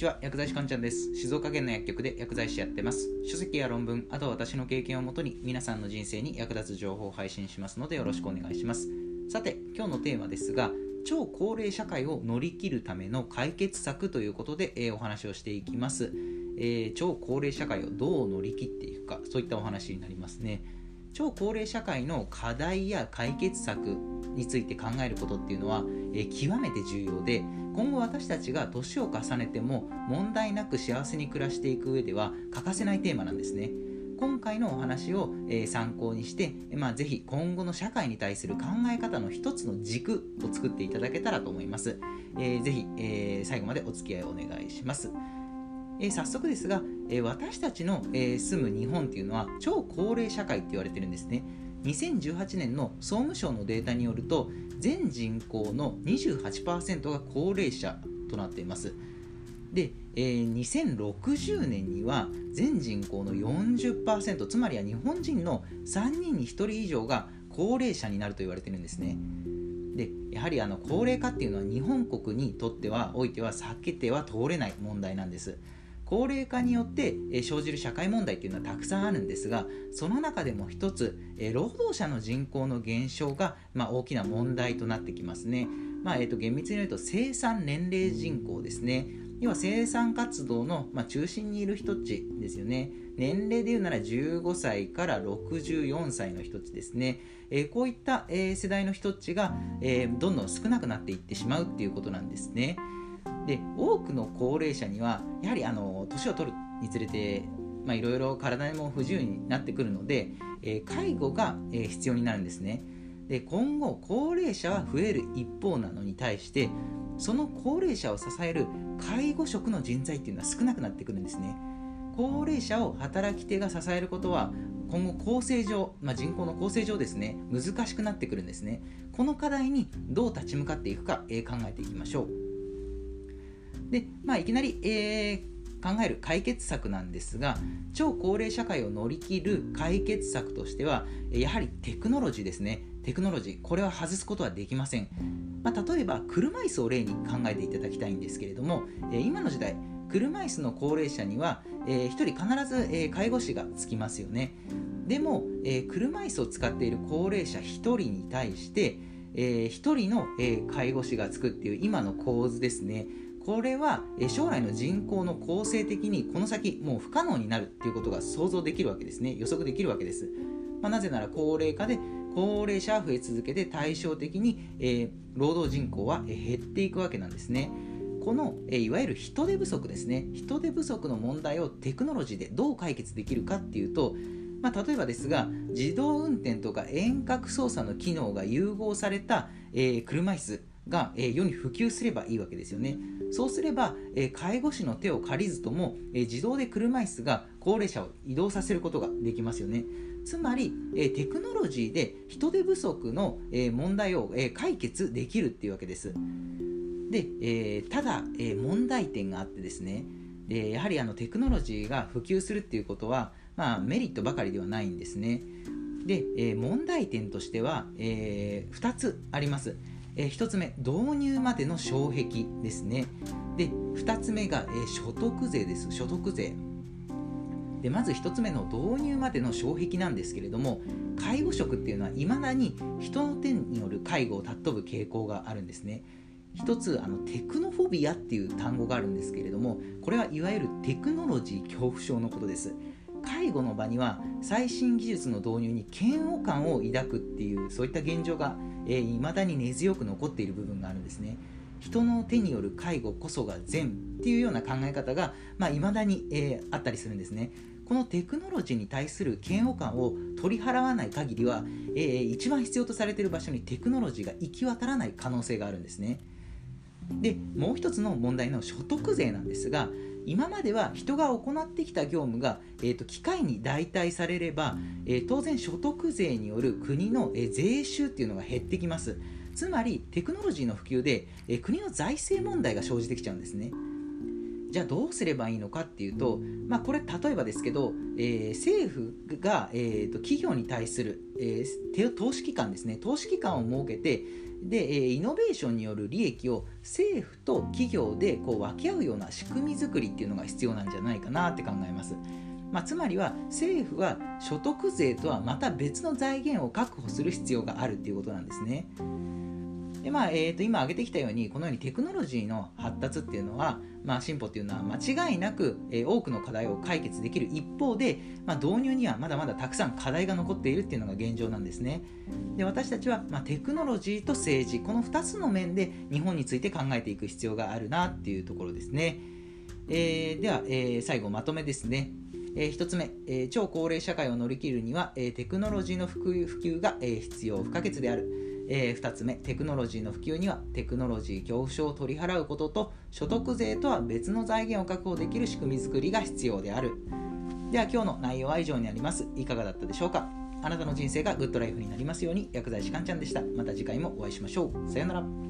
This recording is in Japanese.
ちは薬剤師かんちゃんです。静岡県の薬局で薬剤師やってます。書籍や論文あとは私の経験をもとに皆さんの人生に役立つ情報を配信しますのでよろしくお願いします。さて今日のテーマですが超高齢社会を乗り切るための解決策ということで、えー、お話をしていきます、えー、超高齢社会をどう乗り切っていくかそういったお話になりますね。超高齢社会の課題や解決策について考えることっていうのは、えー、極めて重要で今後私たちが年を重ねても問題なく幸せに暮らしていく上では欠かせないテーマなんですね。今回のお話を、えー、参考にして、まあ、ぜひ今後の社会に対する考え方の一つの軸を作っていただけたらと思います、えー、ぜひ、えー、最後までお付き合いをお願いします。え、早速ですが、え、私たちの、え、住む日本っていうのは超高齢社会って言われてるんですね。2018年の総務省のデータによると全人口の28%が高齢者となっています。で、えー、2060年には全人口の40%つまりは日本人の3人に1人以上が高齢者になると言われてるんですね。でやはりあの高齢化っていうのは日本国にとってはおいては避けては通れない問題なんです。高齢化によって生じる社会問題っていうのはたくさんあるんですがその中でも一つ労働者の人口の減少が、ま、大きな問題となってきますね、まあ、えー、と厳密に言うと生産年齢人口ですね。要は生産活動の、ま、中心にいる人たちですよね。年齢で言うなら15歳から64歳の人たちですね、え、こういった、え、世代の人たちが、え、どんどん少なくなっていってしまうっていうことなんですね。で多くの高齢者にはやはりあの年を取るにつれていろいろ体も不自由になってくるので、えー、介護が、えー、必要になるんですね。で今後高齢者は増える一方なのに対してその高齢者を支える介護職の人材っていうのは少なくなってくるんですね。高齢者を働き手が支えることは今後構成上、まあ、人口の構成上ですね難しくなってくるんですね。この課題にどう立ち向かっていくか、えー、考えていきましょう。で、まあ、いきなり、えー、考える解決策なんですが超高齢社会を乗り切る解決策としてはやはりテクノロジーですね。テクノロジーこれは外すことはできません、まあ、例えば車椅子を例に考えていただきたいんですけれども今の時代車椅子の高齢者には、えー、1人必ず、えー、介護士がつきますよね。でも、えー、車椅子を使っている高齢者1人に対して、えー、1人の、えー、介護士がつくっていう今の構図ですね。これは将来の人口の構成的にこの先もう不可能になるっていうことが想像できるわけですね。予測できるわけです、まあ、なぜなら高齢化で高齢者は増え続けて対照的に、えー、労働人口は減っていくわけなんですね。この、えいわゆる人手不足ですね。人手不足の問題をテクノロジーでどう解決できるかっていうとまあ、例えばですが自動運転とか遠隔操作の機能が融合された、えー、車椅子。が、え世に普及すればいいわけですよね。そうすれば、え介護士の手を借りずとも、え自動で車椅子が高齢者を移動させることができますよね。つまり、えテクノロジーで人手不足の、え問題を、え解決できるっていうわけです。で、えただ、え問題点があってですね、でやはりあのテクノロジーが普及するっていうことは、まあ、メリットばかりではないんですね。で、え問題点としては、え、2つあります。えー、1つ目導入までの障壁ですね。で2つ目が、えー、所得税です。所得税。でまず1つ目の導入までの障壁なんですけれども介護職っていうのはいまだに人の手による介護を尊ぶ傾向があるんですね。一つあのテクノフォビアっていう単語があるんですけれどもこれはいわゆるテクノロジー恐怖症のことです。介護の場には最新技術の導入に嫌悪感を抱くっていうそういった現状がえー、だに根強く残っている部分があるんですね。人の手による介護こそが善っていうような考え方がい、まあ、未だに、えー、あったりするんですね。このテクノロジーに対する嫌悪感を取り払わない限りは、えー、一番必要とされている場所にテクノロジーが行き渡らない可能性があるんですね。でもう一つの問題の所得税なんですが今までは人が行ってきた業務が、えーと、機械に代替されれば、えー、当然所得税による国の、えー、税収っていうのが減ってきます。つまりテクノロジーの普及で、えー、国の財政問題が生じてきちゃうんですね。じゃあどうすればいいのかっていうと、まあ、これ例えばですけど、えー、政府が、えーと、企業に対する、えー、投資機関ですね投資機関を設けてで、えー、イノベーションによる利益を政府と企業でこう分け合うような仕組み作りっていうのが必要なんじゃないかなって考えます。まあ、つまりは政府は所得税とはまた別の財源を確保する必要があるっていうことなんですね。でまあえー、と今挙げてきたようにこのようにテクノロジーの発達っていうのは、まあ、進歩っていうのは間違いなく、えー、多くの課題を解決できる一方で、まあ、導入にはまだまだたくさん課題が残っているっていうのが現状なんですね。で私たちは、まあ、テクノロジーと政治この2つの面で日本について考えていく必要があるなっていうところですね、えー、では、えー、最後まとめですね。えー、1つ目、えー、超高齢社会を乗り切るには、えー、テクノロジーの普及が、え、必要不可欠である。えー、2つ目、テクノロジーの普及にはテクノロジー恐怖症を取り払うことと所得税とは別の財源を確保できる仕組みづくりが必要である。では今日の内容は以上になります。いかがだったでしょうか？あなたの人生がグッドライフになりますように薬剤師かんちゃんでした。また次回もお会いしましょう。さようなら。